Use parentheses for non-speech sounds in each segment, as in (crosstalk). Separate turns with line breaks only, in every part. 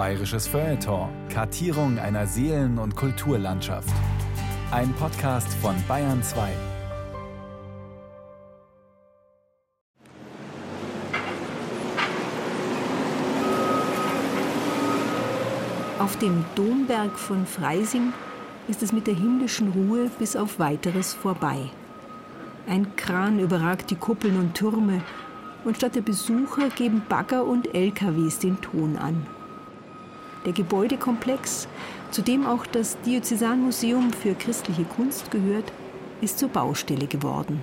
Bayerisches Feuilleton. Kartierung einer Seelen- und Kulturlandschaft. Ein Podcast von Bayern 2.
Auf dem Domberg von Freising ist es mit der himmlischen Ruhe bis auf weiteres vorbei. Ein Kran überragt die Kuppeln und Türme und statt der Besucher geben Bagger und LKWs den Ton an. Der Gebäudekomplex, zu dem auch das Diözesanmuseum für christliche Kunst gehört, ist zur Baustelle geworden.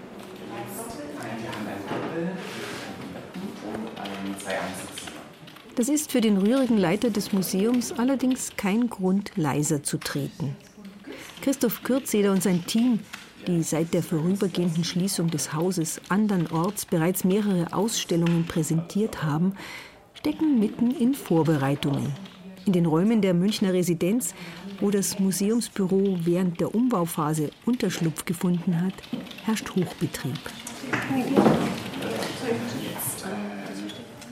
Das ist für den rührigen Leiter des Museums allerdings kein Grund, leiser zu treten. Christoph Kürzeder und sein Team die seit der vorübergehenden Schließung des Hauses andernorts bereits mehrere Ausstellungen präsentiert haben, stecken mitten in Vorbereitungen. In den Räumen der Münchner Residenz, wo das Museumsbüro während der Umbauphase Unterschlupf gefunden hat, herrscht Hochbetrieb.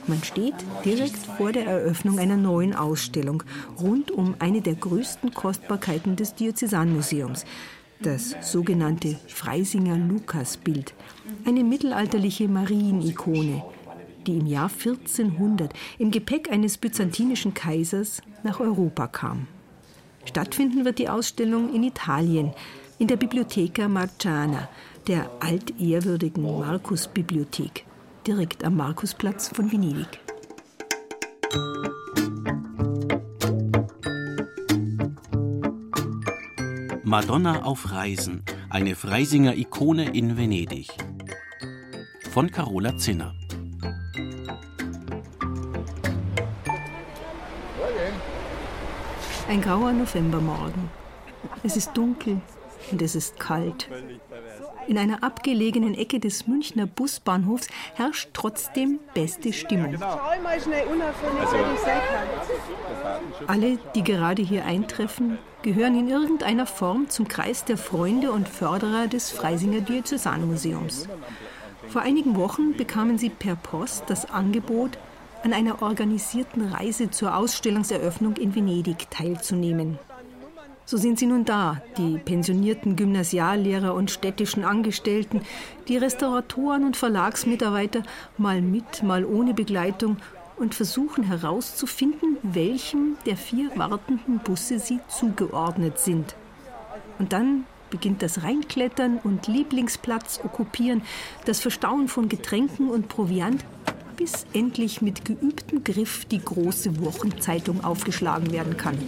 Man steht direkt vor der Eröffnung einer neuen Ausstellung rund um eine der größten Kostbarkeiten des Diözesanmuseums, das sogenannte Freisinger Lukasbild, eine mittelalterliche Marienikone, die im Jahr 1400 im Gepäck eines byzantinischen Kaisers nach Europa kam. Stattfinden wird die Ausstellung in Italien, in der Bibliotheca Marciana, der altehrwürdigen Markusbibliothek, direkt am Markusplatz von Venedig.
Madonna auf Reisen, eine Freisinger Ikone in Venedig. Von Carola Zinner.
Ein grauer Novembermorgen. Es ist dunkel und es ist kalt. In einer abgelegenen Ecke des Münchner Busbahnhofs herrscht trotzdem beste Stimmung. Alle, die gerade hier eintreffen, gehören in irgendeiner Form zum Kreis der Freunde und Förderer des Freisinger Diözesanmuseums. Vor einigen Wochen bekamen sie per Post das Angebot, an einer organisierten Reise zur Ausstellungseröffnung in Venedig teilzunehmen. So sind sie nun da, die pensionierten Gymnasiallehrer und städtischen Angestellten, die Restauratoren und Verlagsmitarbeiter, mal mit, mal ohne Begleitung und versuchen herauszufinden, welchem der vier wartenden Busse sie zugeordnet sind. Und dann beginnt das Reinklettern und Lieblingsplatz okkupieren, das Verstauen von Getränken und Proviant, bis endlich mit geübtem Griff die große Wochenzeitung aufgeschlagen werden kann.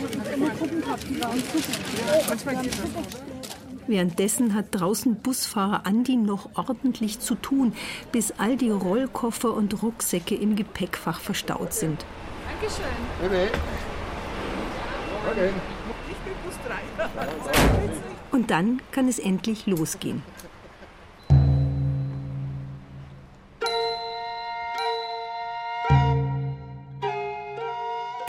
Währenddessen hat draußen Busfahrer Andi noch ordentlich zu tun, bis all die Rollkoffer und Rucksäcke im Gepäckfach verstaut sind. Dankeschön. Okay. Okay. Ich bin Bus 3. Und dann kann es endlich losgehen.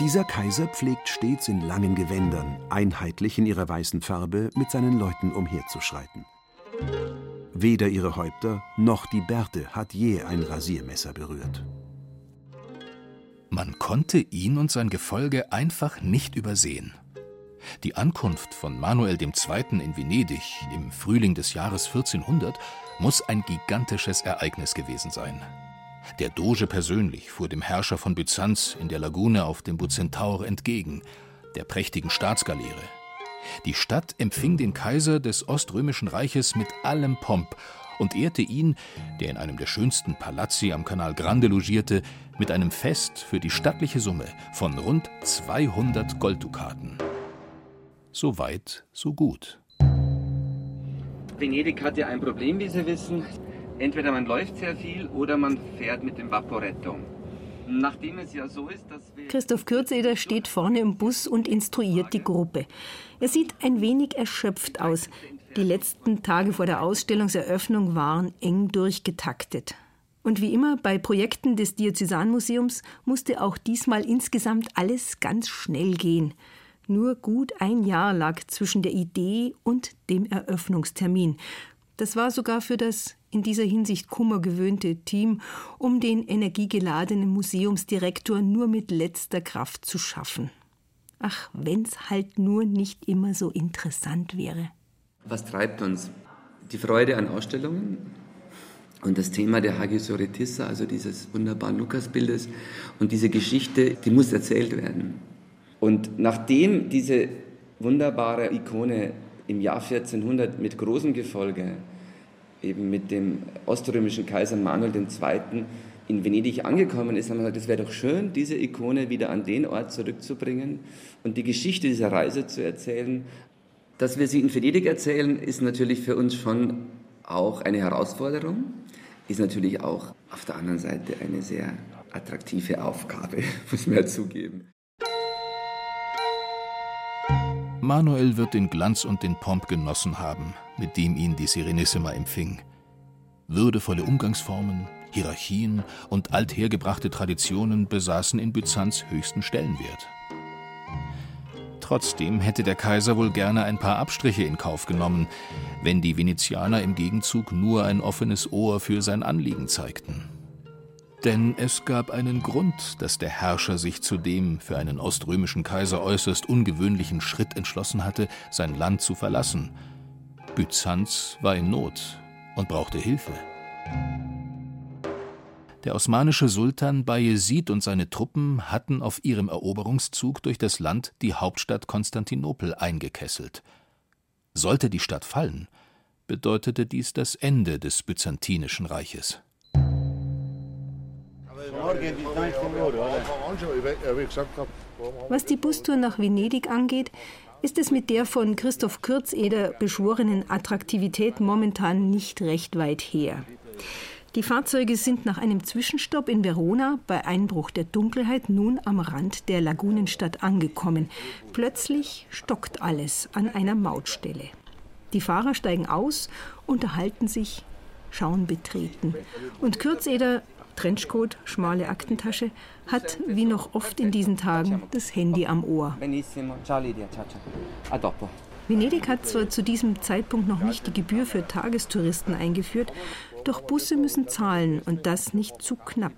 Dieser Kaiser pflegt stets in langen Gewändern, einheitlich in ihrer weißen Farbe, mit seinen Leuten umherzuschreiten. Weder ihre Häupter noch die Bärte hat je ein Rasiermesser berührt.
Man konnte ihn und sein Gefolge einfach nicht übersehen. Die Ankunft von Manuel II. in Venedig im Frühling des Jahres 1400 muss ein gigantisches Ereignis gewesen sein. Der Doge persönlich fuhr dem Herrscher von Byzanz in der Lagune auf dem Bucentaur entgegen, der prächtigen Staatsgaleere. Die Stadt empfing den Kaiser des Oströmischen Reiches mit allem Pomp und ehrte ihn, der in einem der schönsten Palazzi am Kanal Grande logierte, mit einem Fest für die stattliche Summe von rund 200 Golddukaten. So weit, so gut.
Venedig hatte ein Problem, wie Sie wissen. Entweder man läuft sehr viel oder man fährt mit dem Vaporetto.
Nachdem es ja so ist, dass wir Christoph Kürzeder steht vorne im Bus und instruiert die Gruppe. Er sieht ein wenig erschöpft aus. Die letzten Tage vor der Ausstellungseröffnung waren eng durchgetaktet. Und wie immer bei Projekten des Diözesanmuseums musste auch diesmal insgesamt alles ganz schnell gehen. Nur gut ein Jahr lag zwischen der Idee und dem Eröffnungstermin. Das war sogar für das in dieser Hinsicht kummergewöhnte Team um den energiegeladenen Museumsdirektor nur mit letzter Kraft zu schaffen. Ach, wenn's halt nur nicht immer so interessant wäre.
Was treibt uns? Die Freude an Ausstellungen und das Thema der Hagiosoretissa, also dieses wunderbaren Lukasbildes und diese Geschichte, die muss erzählt werden. Und nachdem diese wunderbare Ikone im Jahr 1400 mit großem Gefolge eben mit dem oströmischen Kaiser Manuel II. in Venedig angekommen ist, haben wir gesagt, es wäre doch schön, diese Ikone wieder an den Ort zurückzubringen und die Geschichte dieser Reise zu erzählen. Dass wir sie in Venedig erzählen, ist natürlich für uns schon auch eine Herausforderung, ist natürlich auch auf der anderen Seite eine sehr attraktive Aufgabe, (laughs) muss man ja zugeben.
Manuel wird den Glanz und den Pomp genossen haben, mit dem ihn die Serenissima empfing. Würdevolle Umgangsformen, Hierarchien und althergebrachte Traditionen besaßen in Byzanz höchsten Stellenwert. Trotzdem hätte der Kaiser wohl gerne ein paar Abstriche in Kauf genommen, wenn die Venezianer im Gegenzug nur ein offenes Ohr für sein Anliegen zeigten. Denn es gab einen Grund, dass der Herrscher sich zu dem für einen oströmischen Kaiser äußerst ungewöhnlichen Schritt entschlossen hatte, sein Land zu verlassen. Byzanz war in Not und brauchte Hilfe. Der osmanische Sultan Bayezid und seine Truppen hatten auf ihrem Eroberungszug durch das Land die Hauptstadt Konstantinopel eingekesselt. Sollte die Stadt fallen, bedeutete dies das Ende des Byzantinischen Reiches.
Was die Bustour nach Venedig angeht, ist es mit der von Christoph Kürzeder beschworenen Attraktivität momentan nicht recht weit her. Die Fahrzeuge sind nach einem Zwischenstopp in Verona bei Einbruch der Dunkelheit nun am Rand der Lagunenstadt angekommen. Plötzlich stockt alles an einer Mautstelle. Die Fahrer steigen aus, unterhalten sich, schauen betreten. Und Kürzeder Trenchcoat, schmale Aktentasche, hat wie noch oft in diesen Tagen das Handy am Ohr. Venedig hat zwar zu diesem Zeitpunkt noch nicht die Gebühr für Tagestouristen eingeführt, doch Busse müssen zahlen und das nicht zu knapp.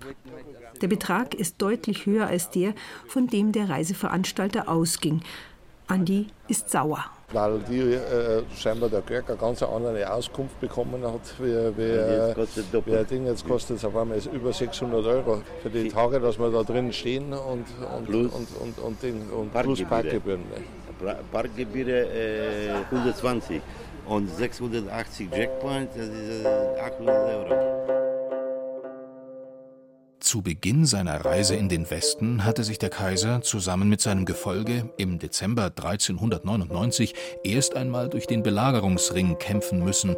Der Betrag ist deutlich höher als der, von dem der Reiseveranstalter ausging. Andi ist sauer
weil die äh, scheinbar der Kirk eine ganz andere Auskunft bekommen hat, wie, wie, äh, wie ein Ding. Jetzt kostet es auf einmal über 600 Euro für die Tage, dass wir da drin stehen und, und, plus, und, und, und, Ding, und plus Parkgebühren.
Parkgebühren äh, 120 und 680 Jackpoints, das ist 800 Euro.
Zu Beginn seiner Reise in den Westen hatte sich der Kaiser zusammen mit seinem Gefolge im Dezember 1399 erst einmal durch den Belagerungsring kämpfen müssen,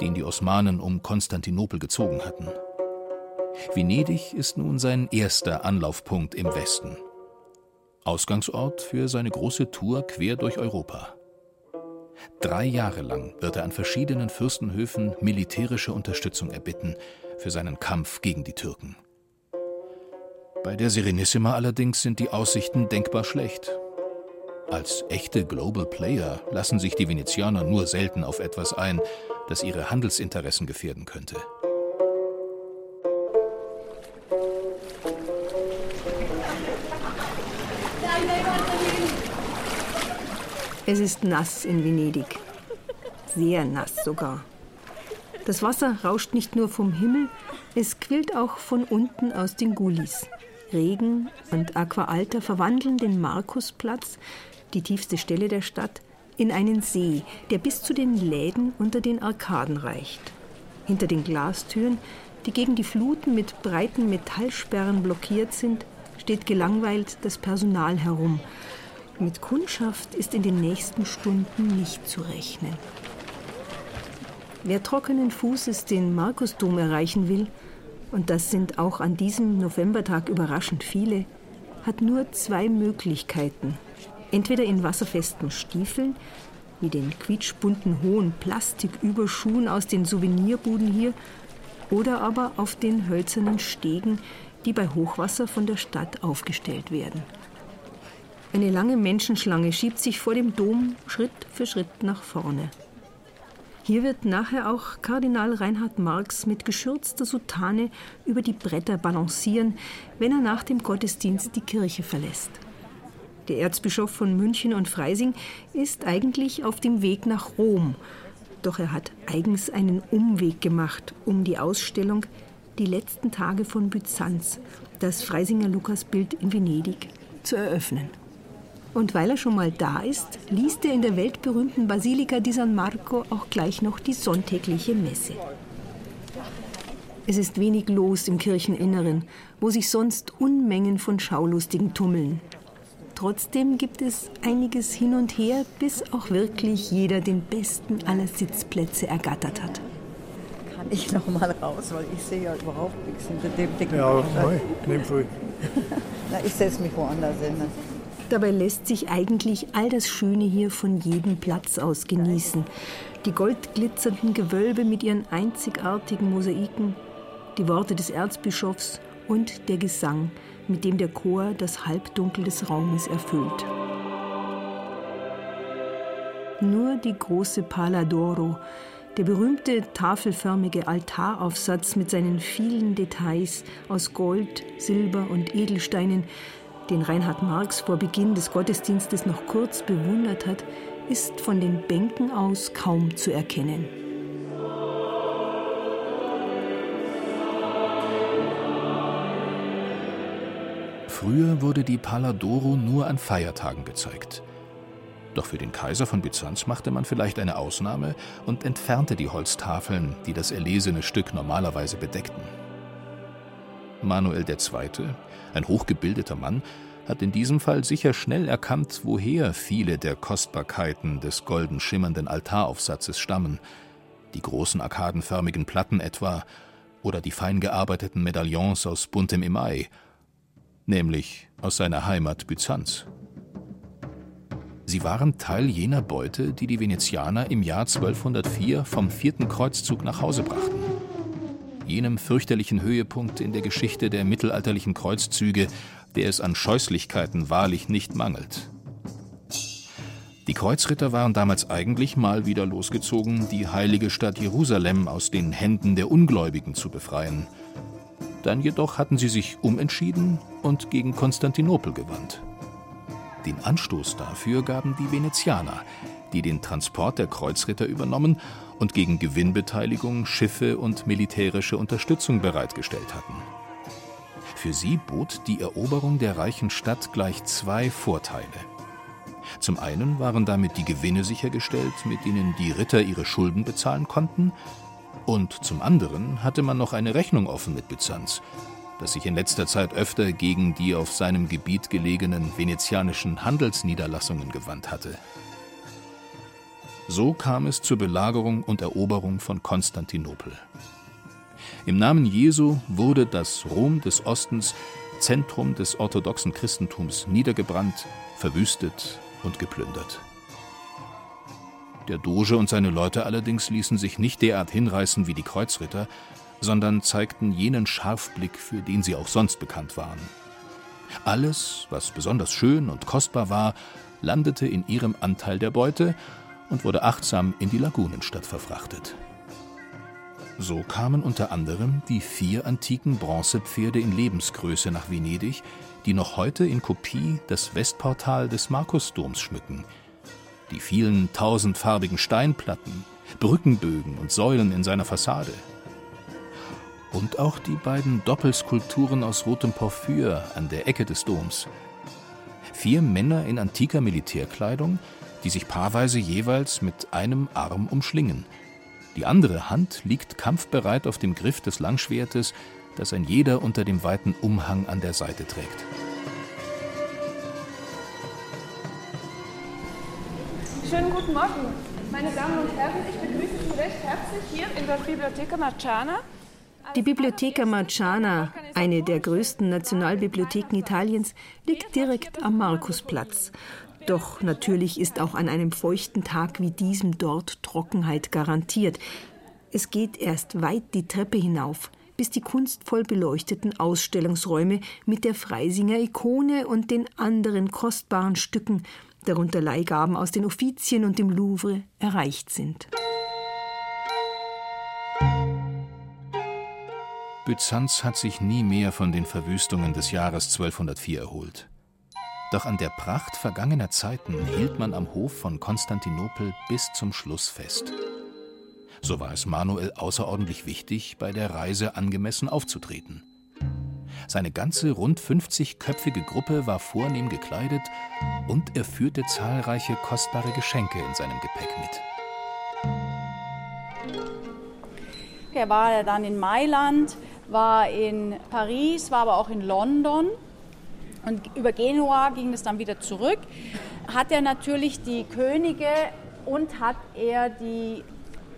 den die Osmanen um Konstantinopel gezogen hatten. Venedig ist nun sein erster Anlaufpunkt im Westen. Ausgangsort für seine große Tour quer durch Europa. Drei Jahre lang wird er an verschiedenen Fürstenhöfen militärische Unterstützung erbitten für seinen Kampf gegen die Türken. Bei der Serenissima allerdings sind die Aussichten denkbar schlecht. Als echte Global Player lassen sich die Venezianer nur selten auf etwas ein, das ihre Handelsinteressen gefährden könnte.
Es ist nass in Venedig. Sehr nass sogar. Das Wasser rauscht nicht nur vom Himmel, es quillt auch von unten aus den Gullis. Regen und Aqua Alta verwandeln den Markusplatz, die tiefste Stelle der Stadt, in einen See, der bis zu den Läden unter den Arkaden reicht. Hinter den Glastüren, die gegen die Fluten mit breiten Metallsperren blockiert sind, steht gelangweilt das Personal herum. Mit Kundschaft ist in den nächsten Stunden nicht zu rechnen. Wer trockenen Fußes den Markusdom erreichen will, und das sind auch an diesem Novembertag überraschend viele, hat nur zwei Möglichkeiten. Entweder in wasserfesten Stiefeln, wie den quietschbunten hohen Plastiküberschuhen aus den Souvenirbuden hier, oder aber auf den hölzernen Stegen, die bei Hochwasser von der Stadt aufgestellt werden. Eine lange Menschenschlange schiebt sich vor dem Dom Schritt für Schritt nach vorne. Hier wird nachher auch Kardinal Reinhard Marx mit geschürzter Soutane über die Bretter balancieren, wenn er nach dem Gottesdienst die Kirche verlässt. Der Erzbischof von München und Freising ist eigentlich auf dem Weg nach Rom. Doch er hat eigens einen Umweg gemacht, um die Ausstellung Die letzten Tage von Byzanz, das Freisinger Lukasbild in Venedig, zu eröffnen. Und weil er schon mal da ist, liest er in der weltberühmten Basilika di San Marco auch gleich noch die sonntägliche Messe. Es ist wenig los im Kircheninneren, wo sich sonst Unmengen von Schaulustigen tummeln. Trotzdem gibt es einiges hin und her, bis auch wirklich jeder den besten aller Sitzplätze ergattert hat.
Kann ich noch mal raus, weil ich sehe ja überhaupt nichts hinter dem dicken
Ja, nein, nimm früh. (laughs)
Na, ich setze mich woanders hin.
Dabei lässt sich eigentlich all das Schöne hier von jedem Platz aus genießen. Die goldglitzernden Gewölbe mit ihren einzigartigen Mosaiken, die Worte des Erzbischofs und der Gesang, mit dem der Chor das Halbdunkel des Raumes erfüllt. Nur die große Pala d'Oro, der berühmte tafelförmige Altaraufsatz mit seinen vielen Details aus Gold, Silber und Edelsteinen, den Reinhard Marx vor Beginn des Gottesdienstes noch kurz bewundert hat, ist von den Bänken aus kaum zu erkennen.
Früher wurde die Paladoro nur an Feiertagen gezeigt. Doch für den Kaiser von Byzanz machte man vielleicht eine Ausnahme und entfernte die Holztafeln, die das erlesene Stück normalerweise bedeckten. Manuel II., ein hochgebildeter Mann, hat in diesem Fall sicher schnell erkannt, woher viele der Kostbarkeiten des golden schimmernden Altaraufsatzes stammen, die großen arkadenförmigen Platten etwa oder die fein gearbeiteten Medaillons aus buntem Email – nämlich aus seiner Heimat Byzanz. Sie waren Teil jener Beute, die die Venezianer im Jahr 1204 vom vierten Kreuzzug nach Hause brachten. Jenem fürchterlichen Höhepunkt in der Geschichte der mittelalterlichen Kreuzzüge, der es an Scheußlichkeiten wahrlich nicht mangelt. Die Kreuzritter waren damals eigentlich mal wieder losgezogen, die heilige Stadt Jerusalem aus den Händen der Ungläubigen zu befreien – dann jedoch hatten sie sich umentschieden und gegen Konstantinopel gewandt. Den Anstoß dafür gaben die Venezianer, die den Transport der Kreuzritter übernommen und gegen Gewinnbeteiligung Schiffe und militärische Unterstützung bereitgestellt hatten. Für sie bot die Eroberung der reichen Stadt gleich zwei Vorteile. Zum einen waren damit die Gewinne sichergestellt, mit denen die Ritter ihre Schulden bezahlen konnten, und zum anderen hatte man noch eine Rechnung offen mit Byzanz, das sich in letzter Zeit öfter gegen die auf seinem Gebiet gelegenen venezianischen Handelsniederlassungen gewandt hatte. So kam es zur Belagerung und Eroberung von Konstantinopel. Im Namen Jesu wurde das Rom des Ostens, Zentrum des orthodoxen Christentums, niedergebrannt, verwüstet und geplündert. Der Doge und seine Leute allerdings ließen sich nicht derart hinreißen wie die Kreuzritter, sondern zeigten jenen Scharfblick, für den sie auch sonst bekannt waren. Alles, was besonders schön und kostbar war, landete in ihrem Anteil der Beute und wurde achtsam in die Lagunenstadt verfrachtet. So kamen unter anderem die vier antiken Bronzepferde in Lebensgröße nach Venedig, die noch heute in Kopie das Westportal des Markusdoms schmücken – die vielen tausendfarbigen Steinplatten, Brückenbögen und Säulen in seiner Fassade. Und auch die beiden Doppelskulpturen aus rotem Porphyr an der Ecke des Doms. Vier Männer in antiker Militärkleidung, die sich paarweise jeweils mit einem Arm umschlingen. Die andere Hand liegt kampfbereit auf dem Griff des Langschwertes, das ein jeder unter dem weiten Umhang an der Seite trägt.
Schönen guten Morgen, meine Damen und Herren. Ich begrüße Sie recht herzlich hier in der Bibliotheca Marciana.
Die Bibliotheca Marciana, eine der größten Nationalbibliotheken Italiens, liegt direkt am Markusplatz. Doch natürlich ist auch an einem feuchten Tag wie diesem dort Trockenheit garantiert. Es geht erst weit die Treppe hinauf, bis die kunstvoll beleuchteten Ausstellungsräume mit der Freisinger Ikone und den anderen kostbaren Stücken darunter Leihgaben aus den Offizien und dem Louvre, erreicht sind.
Byzanz hat sich nie mehr von den Verwüstungen des Jahres 1204 erholt. Doch an der Pracht vergangener Zeiten hielt man am Hof von Konstantinopel bis zum Schluss fest. So war es Manuel außerordentlich wichtig, bei der Reise angemessen aufzutreten. Seine ganze rund 50-köpfige Gruppe war vornehm gekleidet und er führte zahlreiche kostbare Geschenke in seinem Gepäck mit.
Er war dann in Mailand, war in Paris, war aber auch in London. Und über Genua ging es dann wieder zurück. Hat er natürlich die Könige und hat er die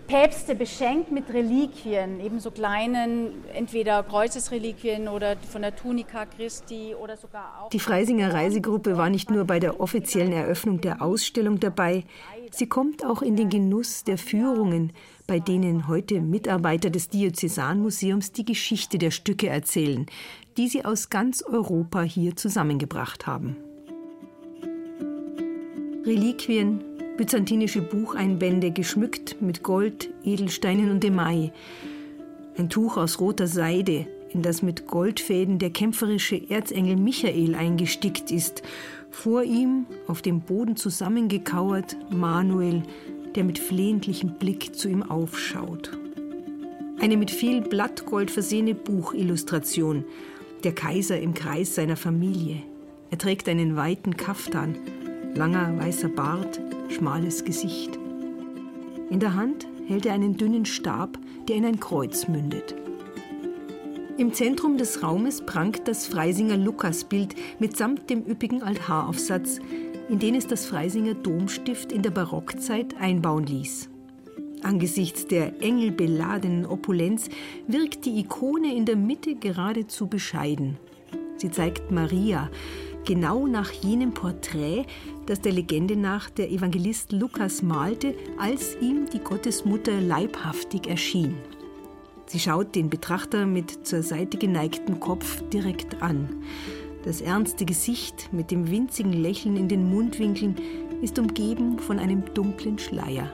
Päpste beschenkt mit Reliquien, eben so kleinen, entweder Kreuzesreliquien oder von der Tunika Christi oder sogar auch.
Die Freisinger Reisegruppe war nicht nur bei der offiziellen Eröffnung der Ausstellung dabei, sie kommt auch in den Genuss der Führungen, bei denen heute Mitarbeiter des Diözesanmuseums die Geschichte der Stücke erzählen, die sie aus ganz Europa hier zusammengebracht haben. Reliquien, byzantinische Bucheinbände geschmückt mit Gold, Edelsteinen und Email. Ein Tuch aus roter Seide, in das mit Goldfäden der kämpferische Erzengel Michael eingestickt ist. Vor ihm, auf dem Boden zusammengekauert, Manuel, der mit flehentlichem Blick zu ihm aufschaut. Eine mit viel Blattgold versehene Buchillustration. Der Kaiser im Kreis seiner Familie. Er trägt einen weiten Kaftan, langer weißer Bart, schmales Gesicht. In der Hand hält er einen dünnen Stab, der in ein Kreuz mündet. Im Zentrum des Raumes prangt das Freisinger Lukasbild mitsamt dem üppigen Altaraufsatz, in den es das Freisinger Domstift in der Barockzeit einbauen ließ. Angesichts der engelbeladenen Opulenz wirkt die Ikone in der Mitte geradezu bescheiden. Sie zeigt Maria, genau nach jenem Porträt, das der Legende nach der Evangelist Lukas malte, als ihm die Gottesmutter leibhaftig erschien. Sie schaut den Betrachter mit zur Seite geneigtem Kopf direkt an. Das ernste Gesicht mit dem winzigen Lächeln in den Mundwinkeln ist umgeben von einem dunklen Schleier.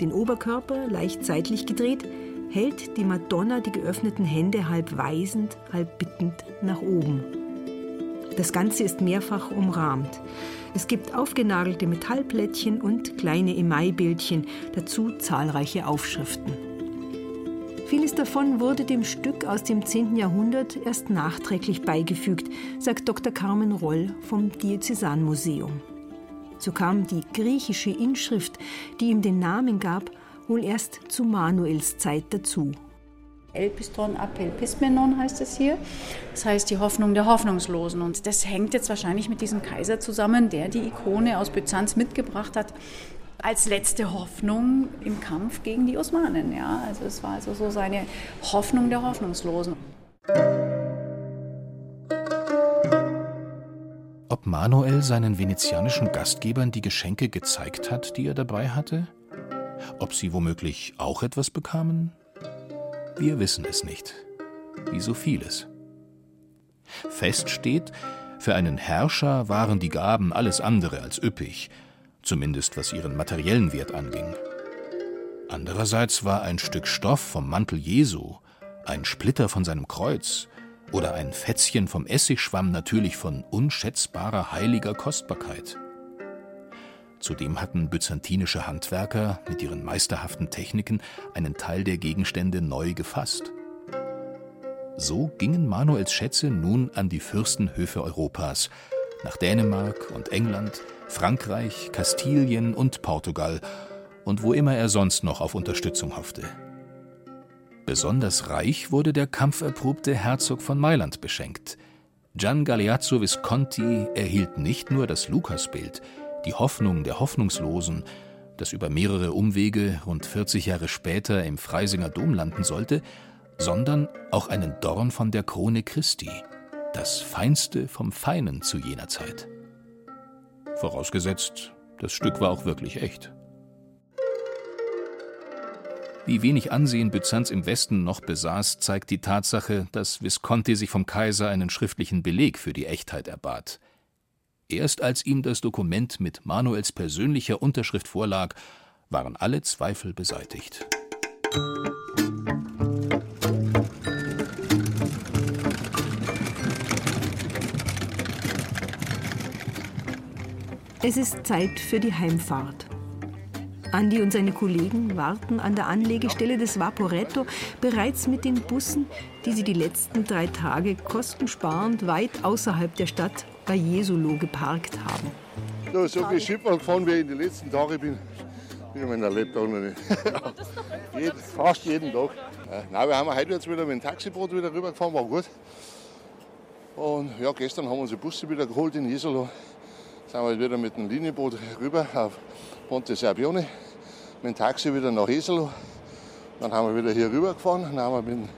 Den Oberkörper leicht seitlich gedreht, hält die Madonna die geöffneten Hände halb weisend, halb bittend nach oben. Das Ganze ist mehrfach umrahmt. Es gibt aufgenagelte Metallplättchen und kleine Emailbildchen, dazu zahlreiche Aufschriften. Vieles davon wurde dem Stück aus dem 10. Jahrhundert erst nachträglich beigefügt, sagt Dr. Carmen Roll vom Diözesanmuseum. So kam die griechische Inschrift, die ihm den Namen gab, wohl erst zu Manuels Zeit dazu.
Elpiston Apelpismenon heißt es hier. Das heißt die Hoffnung der Hoffnungslosen. Und das hängt jetzt wahrscheinlich mit diesem Kaiser zusammen, der die Ikone aus Byzanz mitgebracht hat als letzte Hoffnung im Kampf gegen die Osmanen. Ja? Also es war also so seine Hoffnung der Hoffnungslosen.
Ob Manuel seinen venezianischen Gastgebern die Geschenke gezeigt hat, die er dabei hatte? Ob sie womöglich auch etwas bekamen? Wir wissen es nicht. Wie so vieles. Fest steht, für einen Herrscher waren die Gaben alles andere als üppig, zumindest was ihren materiellen Wert anging. Andererseits war ein Stück Stoff vom Mantel Jesu, ein Splitter von seinem Kreuz oder ein Fätzchen vom Essigschwamm natürlich von unschätzbarer heiliger Kostbarkeit. Zudem hatten byzantinische Handwerker mit ihren meisterhaften Techniken einen Teil der Gegenstände neu gefasst. So gingen Manuels Schätze nun an die Fürstenhöfe Europas, nach Dänemark und England, Frankreich, Kastilien und Portugal und wo immer er sonst noch auf Unterstützung hoffte. Besonders reich wurde der kampferprobte Herzog von Mailand beschenkt. Gian Galeazzo Visconti erhielt nicht nur das Lukasbild, die Hoffnung der Hoffnungslosen, das über mehrere Umwege rund 40 Jahre später im Freisinger Dom landen sollte, sondern auch einen Dorn von der Krone Christi, das Feinste vom Feinen zu jener Zeit. Vorausgesetzt, das Stück war auch wirklich echt. Wie wenig Ansehen Byzanz im Westen noch besaß, zeigt die Tatsache, dass Visconti sich vom Kaiser einen schriftlichen Beleg für die Echtheit erbat. Erst als ihm das Dokument mit Manuels persönlicher Unterschrift vorlag, waren alle Zweifel beseitigt.
Es ist Zeit für die Heimfahrt. Andi und seine Kollegen warten an der Anlegestelle des Vaporetto bereits mit den Bussen, die sie die letzten drei Tage kostensparend weit außerhalb der Stadt bei Jesolo geparkt haben.
Ja, so viel Schiffer gefahren wie ich in den letzten Tagen bin, ich meiner Lebtag noch nicht. (laughs) Jeden, fast jeden Tag. Ja, nein, wir haben heute jetzt wieder mit dem Taxiboot wieder rübergefahren, war gut. Und ja, gestern haben wir unsere Busse wieder geholt in Jesolo. Sind wir wieder mit dem Linienboot rüber auf Ponte Serbione, mit dem Taxi wieder nach Jesolo. Dann haben wir wieder hier rübergefahren. Dann haben wir mit,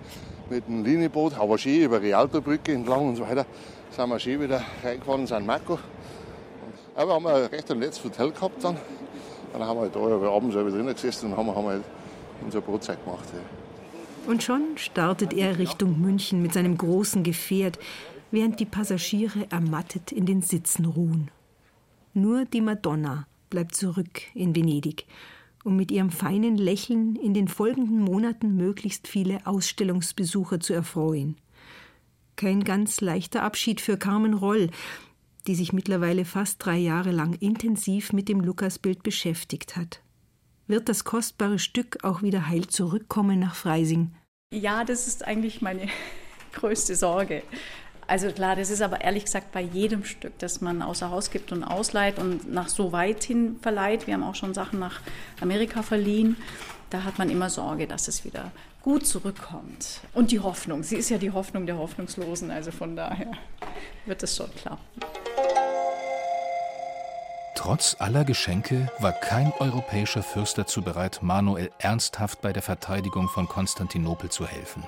mit dem Linienboot, aber schön über die Rialto-Brücke entlang und so weiter, sind wir schön wieder reingefahren in San Marco. Aber haben wir recht ein nettes Hotel gehabt dann. Dann haben wir halt da abends drinnen gesessen und haben, haben halt unsere Brotzeit gemacht. Ja.
Und schon startet er Richtung München mit seinem großen Gefährt, während die Passagiere ermattet in den Sitzen ruhen. Nur die Madonna bleibt zurück in Venedig, um mit ihrem feinen Lächeln in den folgenden Monaten möglichst viele Ausstellungsbesucher zu erfreuen. Kein ganz leichter Abschied für Carmen Roll, die sich mittlerweile fast drei Jahre lang intensiv mit dem Lukasbild beschäftigt hat. Wird das kostbare Stück auch wieder heil zurückkommen nach Freising?
Ja, das ist eigentlich meine (laughs) größte Sorge. Also klar, das ist aber ehrlich gesagt bei jedem Stück, das man außer Haus gibt und ausleiht und nach so weit hin verleiht. Wir haben auch schon Sachen nach Amerika verliehen. Da hat man immer Sorge, dass es wieder gut zurückkommt. Und die Hoffnung. Sie ist ja die Hoffnung der Hoffnungslosen. Also von daher wird es schon klappen.
Trotz aller Geschenke war kein europäischer Fürst dazu bereit, Manuel ernsthaft bei der Verteidigung von Konstantinopel zu helfen.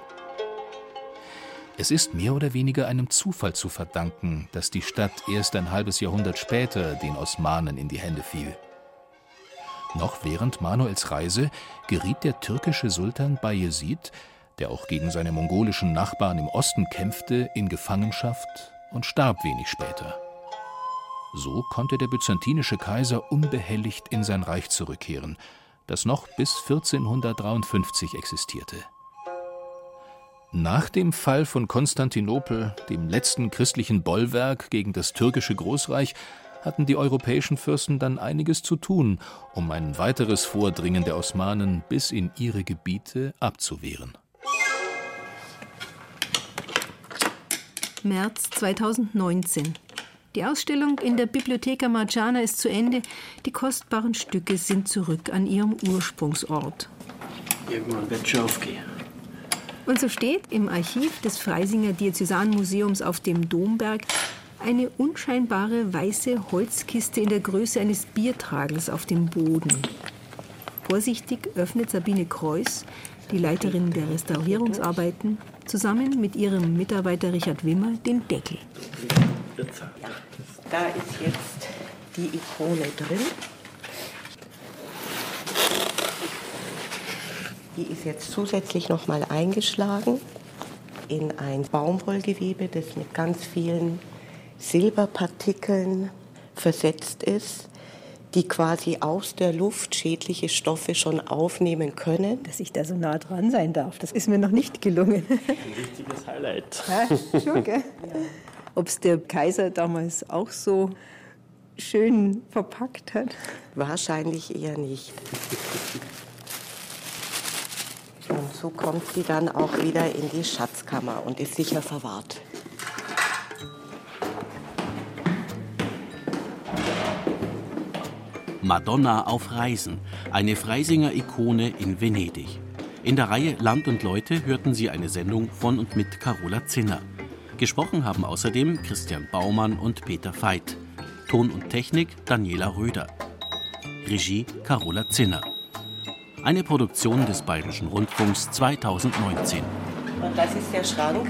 Es ist mehr oder weniger einem Zufall zu verdanken, dass die Stadt erst ein halbes Jahrhundert später den Osmanen in die Hände fiel. Noch während Manuels Reise geriet der türkische Sultan Bayezid, der auch gegen seine mongolischen Nachbarn im Osten kämpfte, in Gefangenschaft und starb wenig später. So konnte der byzantinische Kaiser unbehelligt in sein Reich zurückkehren, das noch bis 1453 existierte. Nach dem Fall von Konstantinopel, dem letzten christlichen Bollwerk gegen das türkische Großreich, hatten die europäischen Fürsten dann einiges zu tun, um ein weiteres Vordringen der Osmanen bis in ihre Gebiete abzuwehren.
März 2019. Die Ausstellung in der Bibliotheca Marciana ist zu Ende. Die kostbaren Stücke sind zurück an ihrem Ursprungsort.
Irgendwann wird schon aufgehen.
Und so steht im Archiv des Freisinger Diözesanmuseums auf dem Domberg eine unscheinbare weiße Holzkiste in der Größe eines Biertragels auf dem Boden. Vorsichtig öffnet Sabine Kreuz, die Leiterin der Restaurierungsarbeiten, zusammen mit ihrem Mitarbeiter Richard Wimmer den Deckel.
Da ist jetzt die Ikone drin. Die ist jetzt zusätzlich noch mal eingeschlagen in ein Baumwollgewebe, das mit ganz vielen Silberpartikeln versetzt ist, die quasi aus der Luft schädliche Stoffe schon aufnehmen können.
Dass ich da so nah dran sein darf, das ist mir noch nicht gelungen.
Ein richtiges Highlight.
Ja, schon, gell? Ja ob es der Kaiser damals auch so schön verpackt hat?
Wahrscheinlich eher nicht. Und so kommt sie dann auch wieder in die Schatzkammer und ist sicher verwahrt.
Madonna auf Reisen, eine Freisinger Ikone in Venedig. In der Reihe Land und Leute hörten Sie eine Sendung von und mit Carola Zinner. Gesprochen haben außerdem Christian Baumann und Peter Veit. Ton und Technik Daniela Röder. Regie Carola Zinner. Eine Produktion des Bayerischen Rundfunks 2019.
Und das ist der Schrank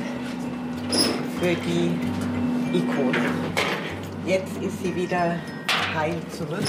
für die Ikone. Jetzt ist sie wieder heil zurück.